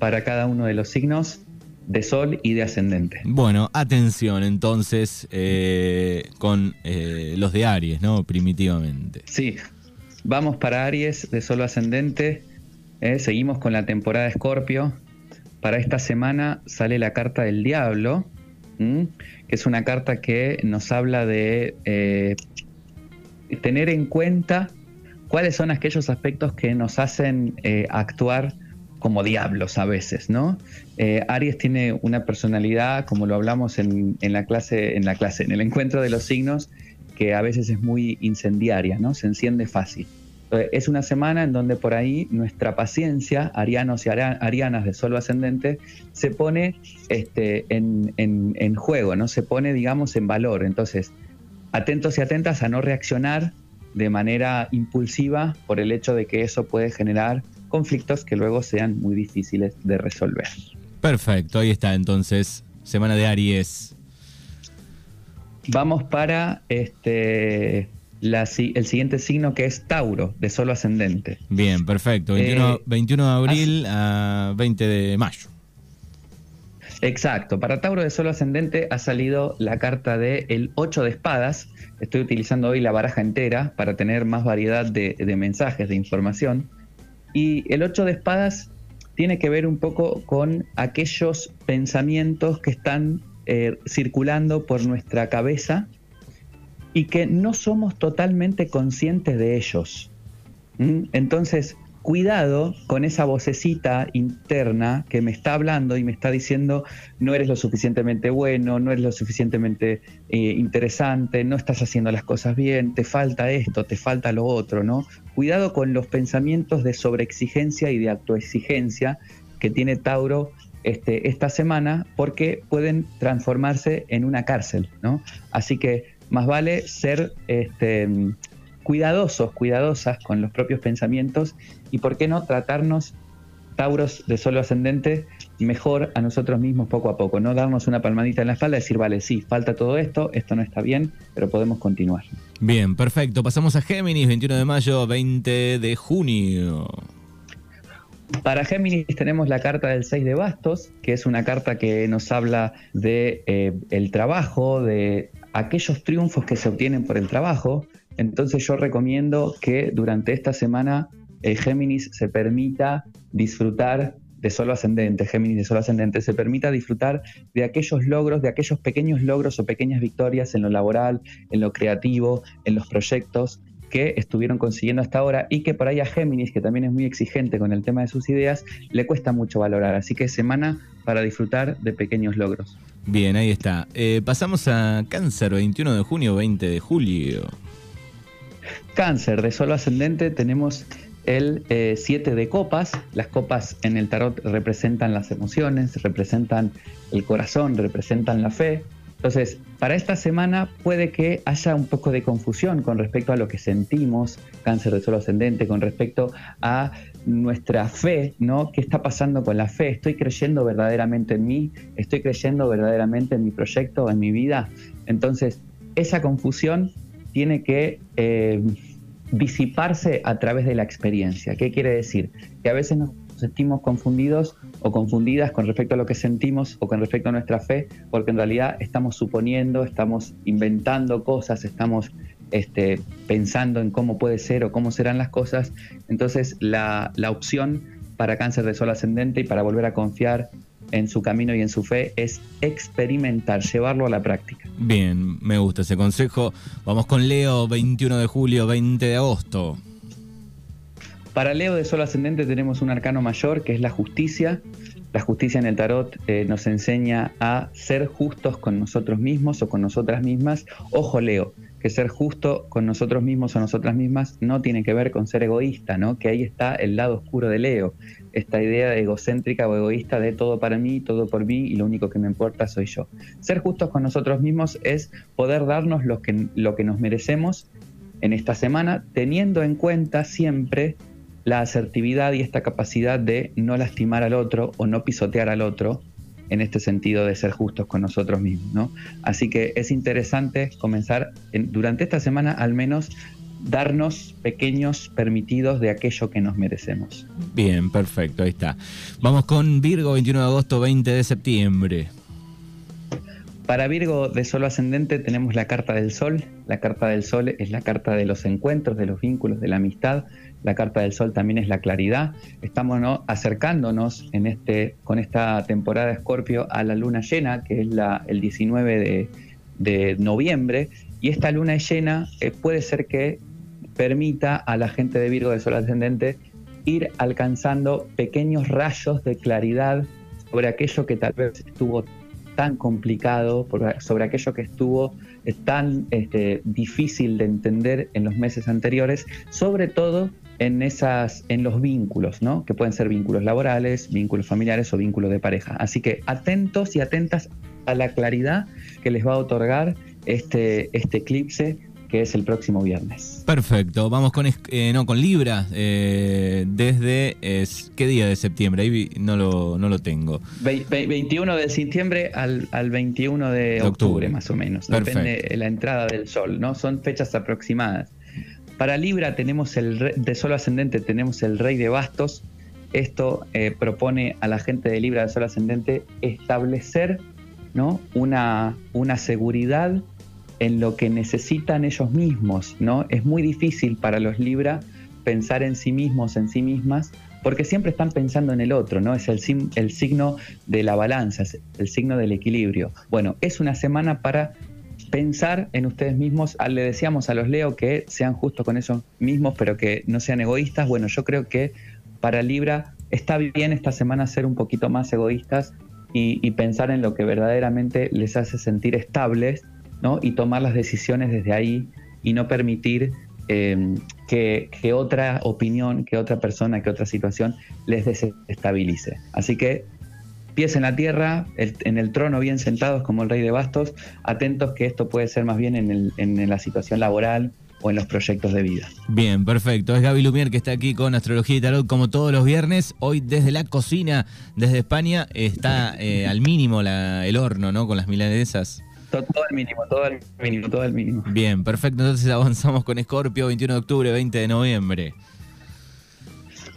para cada uno de los signos de Sol y de Ascendente. Bueno, atención entonces eh, con eh, los de Aries, ¿no? Primitivamente. Sí, vamos para Aries de Sol Ascendente. Eh, seguimos con la temporada de Escorpio. Para esta semana sale la carta del Diablo, que es una carta que nos habla de tener en cuenta cuáles son aquellos aspectos que nos hacen actuar como diablos a veces, ¿no? Eh, Aries tiene una personalidad, como lo hablamos en, la clase, en la clase, en el encuentro de los signos, que a veces es muy incendiaria, ¿no? Se enciende fácil. es una semana en donde por ahí nuestra paciencia, arianos y arianas de solo ascendente, se pone este, en, en juego, ¿no? Se pone, digamos, en valor. Entonces, atentos y atentas a no reaccionar de manera impulsiva por el hecho de que eso puede generar conflictos que luego sean muy difíciles de resolver. Perfecto, ahí está entonces, semana de Aries. Vamos para este el siguiente signo que es Tauro, de solo ascendente. Bien, perfecto. 21, 21 eh, de abril a 20 de mayo. Exacto, para Tauro de solo ascendente ha salido la carta de el 8 de espadas. Estoy utilizando hoy la baraja entera para tener más variedad de, de mensajes, de información. Y el 8 de espadas tiene que ver un poco con aquellos pensamientos que están eh, circulando por nuestra cabeza y que no somos totalmente conscientes de ellos. ¿Mm? Entonces, cuidado con esa vocecita interna que me está hablando y me está diciendo no eres lo suficientemente bueno, no eres lo suficientemente eh, interesante, no estás haciendo las cosas bien, te falta esto, te falta lo otro, ¿no? Cuidado con los pensamientos de sobreexigencia y de autoexigencia que tiene Tauro este, esta semana porque pueden transformarse en una cárcel, ¿no? Así que más vale ser este, cuidadosos, cuidadosas con los propios pensamientos y por qué no tratarnos, Tauros de solo ascendente, mejor a nosotros mismos poco a poco, no darnos una palmadita en la espalda y decir, vale, sí, falta todo esto, esto no está bien, pero podemos continuar. Bien, perfecto. Pasamos a Géminis, 21 de mayo, 20 de junio. Para Géminis tenemos la carta del 6 de bastos, que es una carta que nos habla de eh, el trabajo, de aquellos triunfos que se obtienen por el trabajo, entonces yo recomiendo que durante esta semana eh, Géminis se permita disfrutar de solo ascendente, Géminis de solo ascendente, se permita disfrutar de aquellos logros, de aquellos pequeños logros o pequeñas victorias en lo laboral, en lo creativo, en los proyectos que estuvieron consiguiendo hasta ahora y que por ahí a Géminis, que también es muy exigente con el tema de sus ideas, le cuesta mucho valorar. Así que semana para disfrutar de pequeños logros. Bien, ahí está. Eh, pasamos a Cáncer, 21 de junio, 20 de julio. Cáncer de solo ascendente tenemos el 7 eh, de copas. Las copas en el tarot representan las emociones, representan el corazón, representan la fe. Entonces, para esta semana puede que haya un poco de confusión con respecto a lo que sentimos, cáncer de solo ascendente, con respecto a nuestra fe, ¿no? ¿Qué está pasando con la fe? ¿Estoy creyendo verdaderamente en mí? ¿Estoy creyendo verdaderamente en mi proyecto, en mi vida? Entonces, esa confusión tiene que eh, disiparse a través de la experiencia. ¿Qué quiere decir? Que a veces nos sentimos confundidos o confundidas con respecto a lo que sentimos o con respecto a nuestra fe, porque en realidad estamos suponiendo, estamos inventando cosas, estamos este, pensando en cómo puede ser o cómo serán las cosas. Entonces la, la opción para cáncer de sol ascendente y para volver a confiar en su camino y en su fe es experimentar, llevarlo a la práctica. Bien, me gusta ese consejo. Vamos con Leo, 21 de julio, 20 de agosto. Para Leo de Sol Ascendente tenemos un arcano mayor que es la justicia. La justicia en el tarot eh, nos enseña a ser justos con nosotros mismos o con nosotras mismas. Ojo Leo, que ser justo con nosotros mismos o nosotras mismas no tiene que ver con ser egoísta, ¿no? Que ahí está el lado oscuro de Leo, esta idea egocéntrica o egoísta de todo para mí, todo por mí y lo único que me importa soy yo. Ser justos con nosotros mismos es poder darnos lo que, lo que nos merecemos en esta semana, teniendo en cuenta siempre la asertividad y esta capacidad de no lastimar al otro o no pisotear al otro en este sentido de ser justos con nosotros mismos. ¿no? Así que es interesante comenzar durante esta semana al menos darnos pequeños permitidos de aquello que nos merecemos. Bien, perfecto, ahí está. Vamos con Virgo, 21 de agosto, 20 de septiembre. Para Virgo de Sol ascendente tenemos la carta del Sol. La carta del Sol es la carta de los encuentros, de los vínculos, de la amistad. La carta del Sol también es la claridad. Estamos acercándonos este, con esta temporada de Escorpio a la luna llena, que es la, el 19 de, noviembre. Y esta luna llena eh, puede ser que permita a la gente de Virgo de Sol ascendente ir alcanzando pequeños rayos de claridad sobre aquello que tal vez estuvo tan complicado, sobre aquello que estuvo eh, tan este, difícil de entender en los meses anteriores, sobre todo en, esas, en los vínculos, ¿no? que pueden ser vínculos laborales, vínculos familiares o vínculos de pareja. Así que atentos y atentas a la claridad que les va a otorgar este, este eclipse que es el próximo viernes. Perfecto, vamos con, eh, no, con Libra, eh, desde, ¿qué día de septiembre? Ahí no lo, no lo tengo. 21 de septiembre al, al 21 de octubre, más o menos, depende de la entrada del sol, ¿no? Son fechas aproximadas. Para Libra tenemos el de sol ascendente, tenemos el rey de bastos. Esto eh, propone a la gente de Libra de sol ascendente establecer ¿no? una, una seguridad en lo que necesitan ellos mismos, ¿no? Es muy difícil para los Libra pensar en sí mismos, en sí mismas, porque siempre están pensando en el otro, ¿no? Es el, el signo de la balanza, el signo del equilibrio. Bueno, es una semana para pensar en ustedes mismos. Ah, le decíamos a los Leo que sean justos con ellos mismos, pero que no sean egoístas. Bueno, yo creo que para Libra está bien esta semana ser un poquito más egoístas y, pensar en lo que verdaderamente les hace sentir estables y tomar las decisiones desde ahí y no permitir em, que, otra opinión, que otra persona, que otra situación les desestabilice. Así que pies en la tierra, en el trono bien sentados como el rey de bastos, atentos que esto puede ser más bien en, en, la situación laboral o en los proyectos de vida. Bien, perfecto. Es Gaby Lumier que está aquí con Astrología y Tarot como todos los viernes. Hoy desde la cocina, desde España, está eh, al mínimo el horno, ¿no? Con las milanesas. Todo, el mínimo, todo el mínimo, todo el mínimo. Bien, perfecto. Entonces avanzamos con Scorpio, 21 de octubre, 20 de noviembre.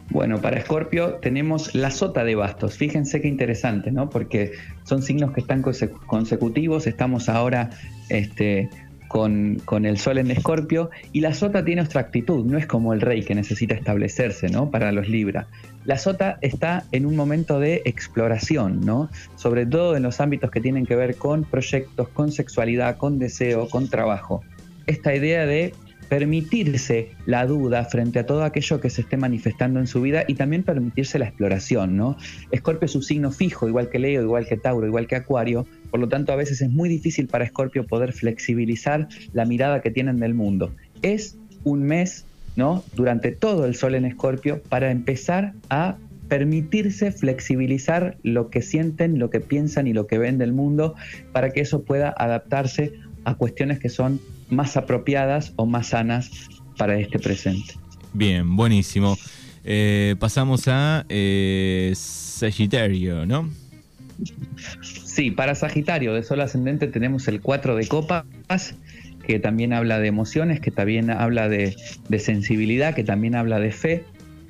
Bueno, para Escorpio tenemos la sota de bastos. Fíjense qué interesante, ¿no? Porque son signos que están consecutivos. Estamos ahora este, con, el sol en Escorpio y la sota tiene otra actitud, no es como el rey que necesita establecerse, ¿no? Para los Libra. La sota está en un momento de exploración, ¿no? Sobre todo en los ámbitos que tienen que ver con proyectos, con sexualidad, con deseo, con trabajo. Esta idea de permitirse la duda frente a todo aquello que se esté manifestando en su vida y también permitirse la exploración, ¿no? Escorpio es un signo fijo, igual que Leo, igual que Tauro, igual que Acuario, por lo tanto a veces es muy difícil para Escorpio poder flexibilizar la mirada que tienen del mundo. Es un mes, ¿no? Durante todo el sol en Escorpio para empezar a permitirse flexibilizar lo que sienten, lo que piensan y lo que ven del mundo para que eso pueda adaptarse a cuestiones que son más apropiadas o más sanas para este presente. Bien, buenísimo. Eh, pasamos a eh, Sagitario, ¿no? Sí, para Sagitario de Sol Ascendente tenemos el 4 de copas, que también habla de emociones, que también habla de, sensibilidad, que también habla de fe.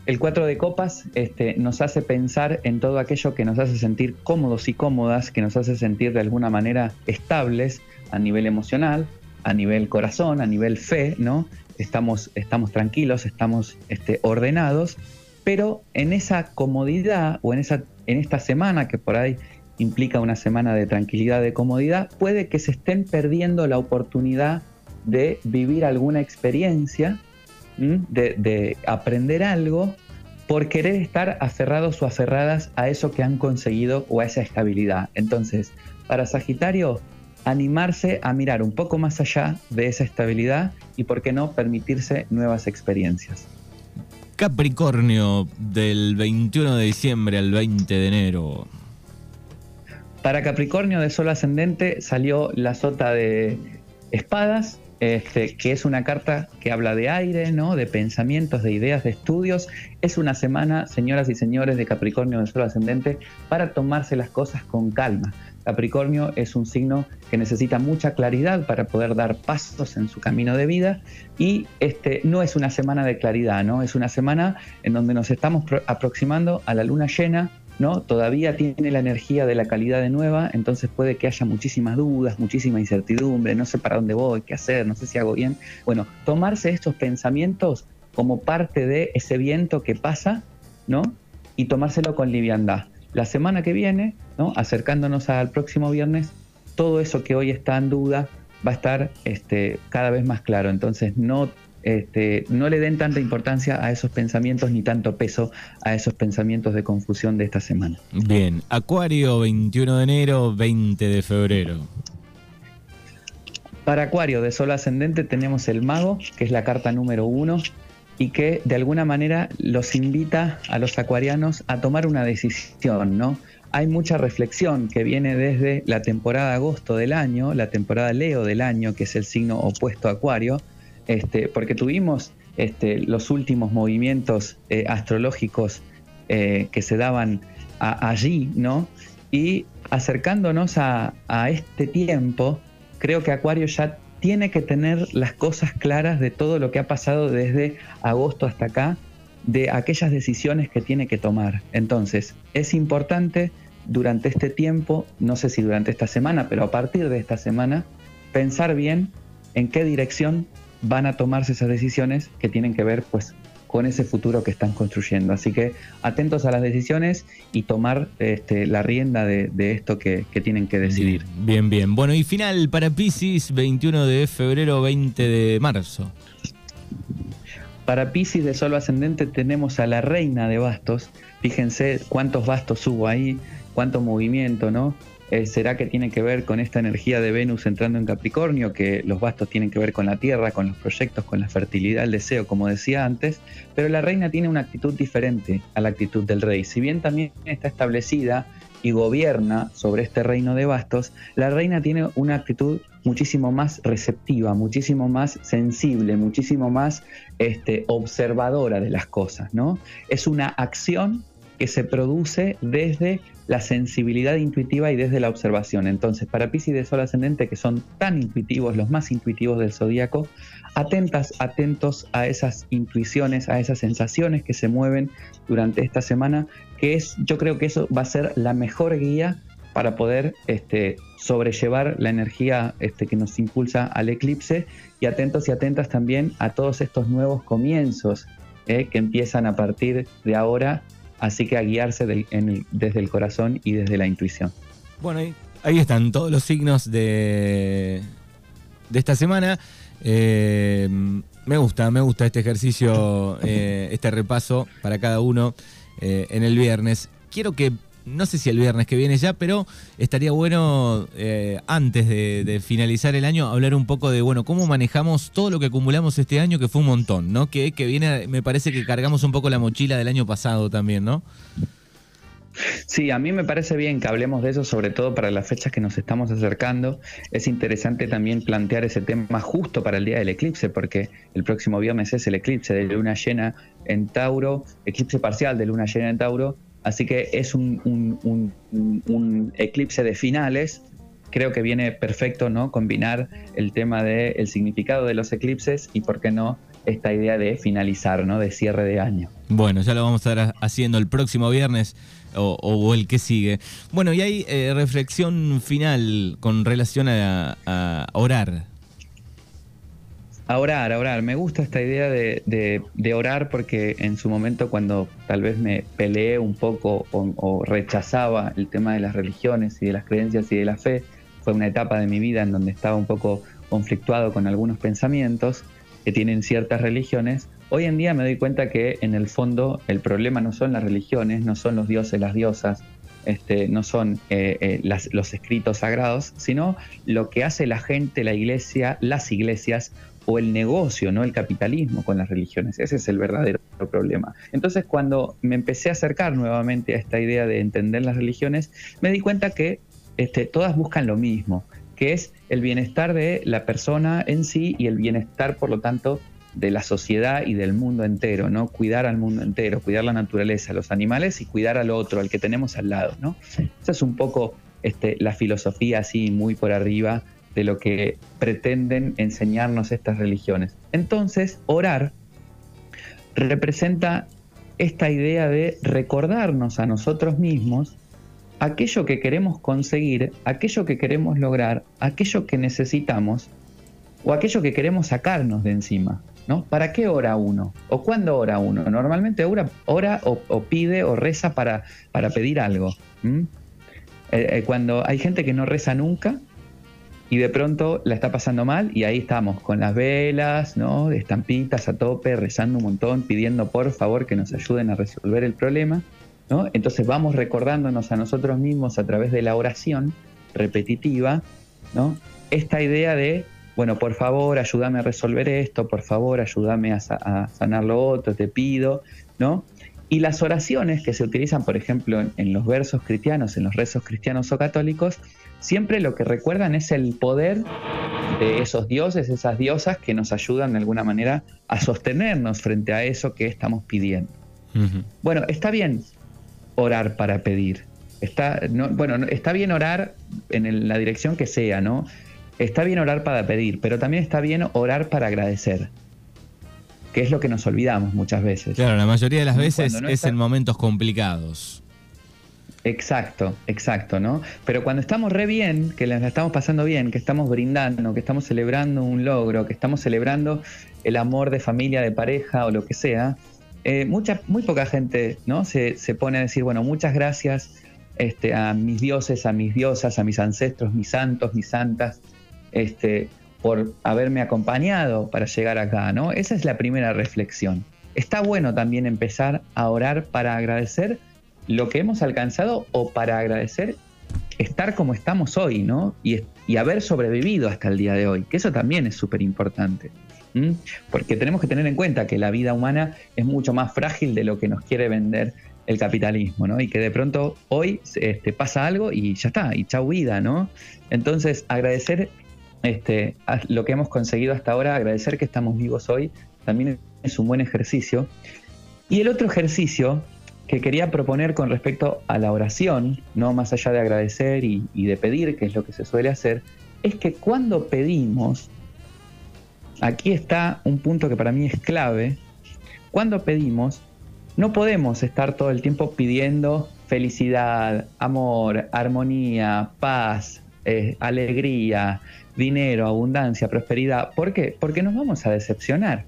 El 4 de copas este, nos hace pensar en todo aquello que nos hace sentir cómodos y cómodas, que nos hace sentir de alguna manera estables a nivel emocional, a nivel corazón, a nivel fe, ¿no? Estamos, estamos tranquilos, estamos este, ordenados, pero en esa comodidad o en, esa, en esta semana que por ahí implica una semana de tranquilidad, de comodidad, puede que se estén perdiendo la oportunidad de vivir alguna experiencia, de, de, aprender algo, por querer estar aferrados o aferradas a eso que han conseguido o a esa estabilidad. Entonces, para Sagitario, animarse a mirar un poco más allá de esa estabilidad y, por qué no, permitirse nuevas experiencias. Capricornio del 21 de diciembre al 20 de enero. Para Capricornio de Sol ascendente salió la sota de espadas. este, que es una carta que habla de aire, ¿no? de pensamientos, de ideas, de estudios. Es una semana, señoras y señores de Capricornio del Sol Ascendente, para tomarse las cosas con calma. Capricornio es un signo que necesita mucha claridad para poder dar pasos en su camino de vida y este no es una semana de claridad, ¿no? Es una semana en donde nos estamos aproximando a la luna llena, ¿no? Todavía tiene la energía de la calidad de nueva, entonces puede que haya muchísimas dudas, muchísima incertidumbre, no sé para dónde voy, qué hacer, no sé si hago bien. Bueno, tomarse estos pensamientos como parte de ese viento que pasa, ¿no? Y tomárselo con liviandad. La semana que viene, ¿no? acercándonos al próximo viernes, todo eso que hoy está en duda va a estar este, cada vez más claro. Entonces no este, no le den tanta importancia a esos pensamientos ni tanto peso a esos pensamientos de confusión de esta semana. Bien, Acuario 21 de enero, 20 de febrero. Para Acuario de Sol Ascendente tenemos el Mago, que es la carta número uno, y que de alguna manera los invita a los acuarianos a tomar una decisión, ¿no? Hay mucha reflexión que viene desde la temporada agosto del año, la temporada Leo del año, que es el signo opuesto a Acuario, este, porque tuvimos este, los últimos movimientos eh, astrológicos eh, que se daban allí, ¿no? Y acercándonos a, este tiempo, creo que Acuario ya tiene que tener las cosas claras de todo lo que ha pasado desde agosto hasta acá, de aquellas decisiones que tiene que tomar. Entonces, es importante durante este tiempo, no sé si durante esta semana, pero a partir de esta semana, pensar bien en qué dirección van a tomarse esas decisiones que tienen que ver pues con ese futuro que están construyendo. Así que atentos a las decisiones y tomar este, la rienda de, esto que, tienen que decidir. Bien, bien. Bueno, y final para Pisces, 21 de febrero, 20 de marzo. Para Pisces de Sol Ascendente tenemos a la reina de bastos. Fíjense cuántos bastos hubo ahí, cuánto movimiento, ¿no? Eh, ¿Será que tiene que ver con esta energía de Venus entrando en Capricornio, que los bastos tienen que ver con la tierra, con los proyectos, con la fertilidad, el deseo, como decía antes? Pero la reina tiene una actitud diferente a la actitud del rey. Si bien también está establecida y gobierna sobre este reino de bastos, la reina tiene una actitud muchísimo más receptiva, muchísimo más sensible, muchísimo más este, observadora de las cosas, ¿no? Es una acción que se produce desde la sensibilidad intuitiva y desde la observación. Entonces, para Pisces de Sol Ascendente, que son tan intuitivos, los más intuitivos del zodíaco, atentas, atentos a esas intuiciones, a esas sensaciones que se mueven durante esta semana, que es, yo creo que eso va a ser la mejor guía para poder este, sobrellevar la energía este, que nos impulsa al eclipse y atentos y atentas también a todos estos nuevos comienzos eh, que empiezan a partir de ahora Así que a guiarse desde el corazón y desde la intuición. Bueno, ahí, están todos los signos de, de esta semana. Eh, me gusta, me gusta este ejercicio, eh, este repaso para cada uno eh, en el viernes. Quiero que no sé si el viernes que viene ya, pero estaría bueno eh, antes de, finalizar el año hablar un poco de, bueno, cómo manejamos todo lo que acumulamos este año, que fue un montón, ¿no? Que, que viene, me parece que cargamos un poco la mochila del año pasado también, ¿no? Sí, a mí me parece bien que hablemos de eso, sobre todo para las fechas que nos estamos acercando. Es interesante también plantear ese tema justo para el día del eclipse, porque el próximo viernes es el eclipse de luna llena en Tauro, eclipse parcial de luna llena en Tauro, Así que es un, eclipse de finales. Creo que viene perfecto ¿no? combinar el tema del significado de los eclipses y, por qué no, esta idea de finalizar, ¿no? de cierre de año. Bueno, ya lo vamos a estar haciendo el próximo viernes o, el que sigue. Bueno, y hay eh, reflexión final con relación a orar. A orar, a orar. Me gusta esta idea de, orar porque en su momento cuando tal vez me peleé un poco o, rechazaba el tema de las religiones y de las creencias y de la fe, fue una etapa de mi vida en donde estaba un poco conflictuado con algunos pensamientos que tienen ciertas religiones. Hoy en día me doy cuenta que en el fondo el problema no son las religiones, no son los dioses, las diosas, este, no son eh, eh, los escritos sagrados, sino lo que hace la gente, la iglesia, las iglesias o el negocio, no el capitalismo con las religiones. Ese es el verdadero problema. Entonces, cuando me empecé a acercar nuevamente a esta idea de entender las religiones, me di cuenta que este, todas buscan lo mismo, que es el bienestar de la persona en sí y el bienestar, por lo tanto, de la sociedad y del mundo entero, ¿no? Cuidar al mundo entero, cuidar la naturaleza, los animales y cuidar al otro, al que tenemos al lado, ¿no? Esa es un poco este, la filosofía así muy por arriba de lo que pretenden enseñarnos estas religiones. Entonces, orar representa esta idea de recordarnos a nosotros mismos aquello que queremos conseguir, aquello que queremos lograr, aquello que necesitamos o aquello que queremos sacarnos de encima. ¿no? ¿Para qué ora uno? ¿O cuándo ora uno? Normalmente ora, ora o, pide o reza para, para pedir algo. Eh, eh, cuando hay gente que no reza nunca y de pronto la está pasando mal y ahí estamos con las velas, ¿no? Estampitas a tope, rezando un montón, pidiendo por favor que nos ayuden a resolver el problema. ¿no? Entonces vamos recordándonos a nosotros mismos a través de la oración repetitiva, ¿no? Esta idea de bueno, por favor, ayúdame a resolver esto, por favor, ayúdame a, sanar lo otro, te pido, ¿no? Y las oraciones que se utilizan, por ejemplo, en, los versos cristianos, en los rezos cristianos o católicos, siempre lo que recuerdan es el poder de esos dioses, esas diosas que nos ayudan de alguna manera a sostenernos frente a eso que estamos pidiendo. Bueno, está bien orar para pedir. Está, bueno, está bien orar en la dirección que sea, ¿no? está bien orar para pedir, pero también está bien orar para agradecer, que es lo que nos olvidamos muchas veces. Claro, la mayoría de las veces es en momentos complicados. Exacto, exacto, ¿no? Pero cuando estamos re bien, que la estamos pasando bien, que estamos brindando, que estamos celebrando un logro, que estamos celebrando el amor de familia, de pareja o lo que sea, eh, mucha, muy poca gente ¿no? Se, se, pone a decir, bueno, muchas gracias este, a mis dioses, a mis diosas, a mis ancestros, mis santos, mis santas, este, por haberme acompañado para llegar acá, ¿no? Esa es la primera reflexión. Está bueno también empezar a orar para agradecer lo que hemos alcanzado o para agradecer estar como estamos hoy, ¿no? Y, haber sobrevivido hasta el día de hoy, que eso también es súper importante. Porque tenemos que tener en cuenta que la vida humana es mucho más frágil de lo que nos quiere vender el capitalismo, ¿no? Y que de pronto hoy este, pasa algo y ya está, y chau vida, ¿no? Entonces, agradecer este, lo que hemos conseguido hasta ahora, agradecer que estamos vivos hoy, también es un buen ejercicio. Y el otro ejercicio que quería proponer con respecto a la oración, no más allá de agradecer y, de pedir, que es lo que se suele hacer, es que cuando pedimos, aquí está un punto que para mí es clave, cuando pedimos, no podemos estar todo el tiempo pidiendo felicidad, amor, armonía, paz, eh, alegría, dinero, abundancia, prosperidad. ¿Por qué? Porque nos vamos a decepcionar.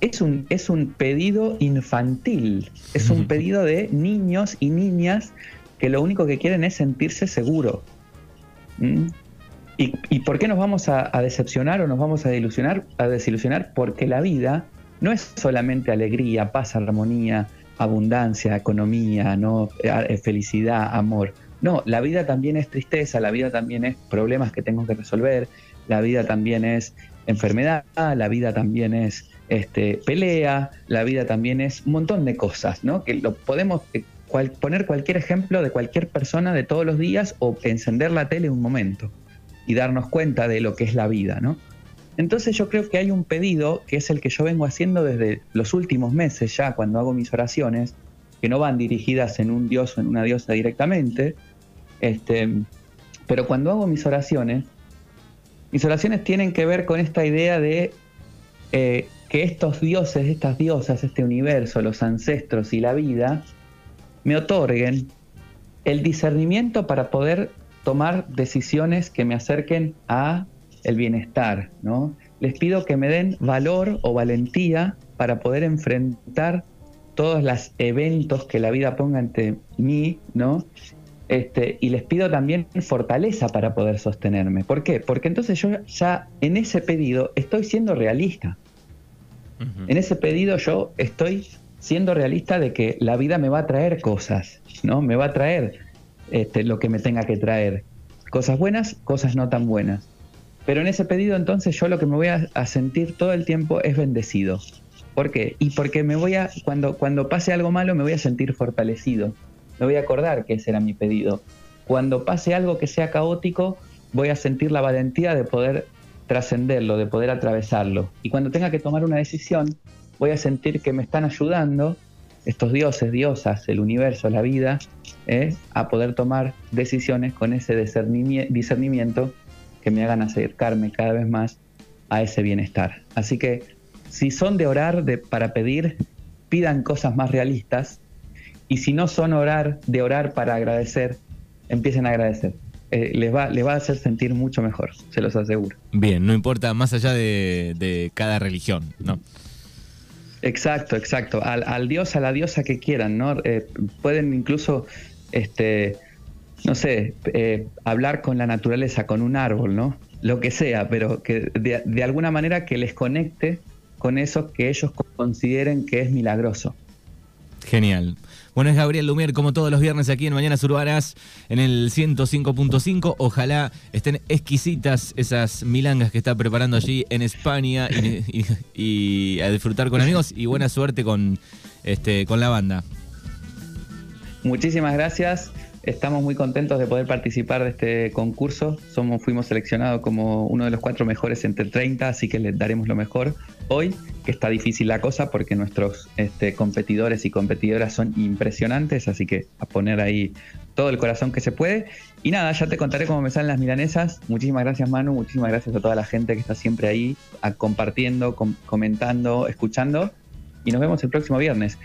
Es un, es un pedido infantil, es un pedido de niños y niñas que lo único que quieren es sentirse seguro. ¿Mm? ¿Y, por qué nos vamos a, decepcionar o nos vamos a, desilusionar, a desilusionar? Porque la vida no es solamente alegría, paz, armonía, abundancia, economía, ¿no? Eh, felicidad, amor. No, la vida también es tristeza, la vida también es problemas que tengo que resolver, la vida también es enfermedad, la vida también es este, pelea, la vida también es un montón de cosas, ¿no? Que lo podemos eh, poner cualquier ejemplo de cualquier persona de todos los días o encender la tele un momento y darnos cuenta de lo que es la vida, ¿no? Entonces yo creo que hay un pedido que es el que yo vengo haciendo desde los últimos meses ya cuando hago mis oraciones, que no van dirigidas en un dios o en una diosa directamente, este, pero cuando hago mis oraciones, mis oraciones tienen que ver con esta idea de eh, que estos dioses, estas diosas, este universo, los ancestros y la vida, me otorguen el discernimiento para poder tomar decisiones que me acerquen a el bienestar, ¿no? Les pido que me den valor o valentía para poder enfrentar todos los eventos que la vida ponga ante mí, ¿no? Este, y les pido también fortaleza para poder sostenerme. ¿Por qué? Porque entonces yo ya en ese pedido estoy siendo realista. En ese pedido yo estoy siendo realista de que la vida me va a traer cosas, ¿no? Me va a traer este, lo que me tenga que traer. Cosas buenas, cosas no tan buenas. Pero en ese pedido entonces yo lo que me voy a, a sentir todo el tiempo es bendecido. ¿Por qué? Y porque me voy a, cuando, cuando pase algo malo me voy a sentir fortalecido me voy a acordar que ese era mi pedido. cuando pase algo que sea caótico, voy a sentir la valentía de poder trascenderlo, de poder atravesarlo. Y cuando tenga que tomar una decisión, voy a sentir que me están ayudando estos dioses, diosas, el universo, la vida, ¿eh? a poder tomar decisiones con ese discernimiento que me hagan acercarme cada vez más a ese bienestar. Así que si son de orar para pedir, pidan cosas más realistas. Y si no son orar de orar para agradecer, empiecen a agradecer. Eh, les, va, les va a hacer sentir mucho mejor, se los aseguro. Bien, no importa más allá de, cada religión, ¿no? Exacto, exacto. Al, dios, a la diosa que quieran, ¿no? Eh, pueden incluso, este, no sé, eh, hablar con la naturaleza, con un árbol, ¿no? Lo que sea, pero que de, de alguna manera que les conecte con eso que ellos consideren que es milagroso. Genial. Bueno, es Gabriel Lumier, como todos los viernes aquí en Mañanas Urbanas, en el 105.5. Ojalá estén exquisitas esas milangas que está preparando allí en España y, a disfrutar con amigos y buena suerte con, este, con la banda. Muchísimas gracias. Estamos muy contentos de poder participar de este concurso. Somos, fuimos seleccionados como uno de los cuatro mejores entre 30, así que les daremos lo mejor hoy, que está difícil la cosa porque nuestros este, competidores y competidoras son impresionantes, así que a poner ahí todo el corazón que se puede. Y nada, ya te contaré cómo me salen las milanesas. Muchísimas gracias Manu, muchísimas gracias a toda la gente que está siempre ahí, compartiendo, comentando, escuchando. Y nos vemos el próximo viernes.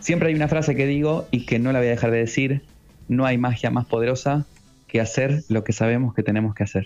Siempre hay una frase que digo y que no la voy a dejar de decir, no hay magia más poderosa que hacer lo que sabemos que tenemos que hacer.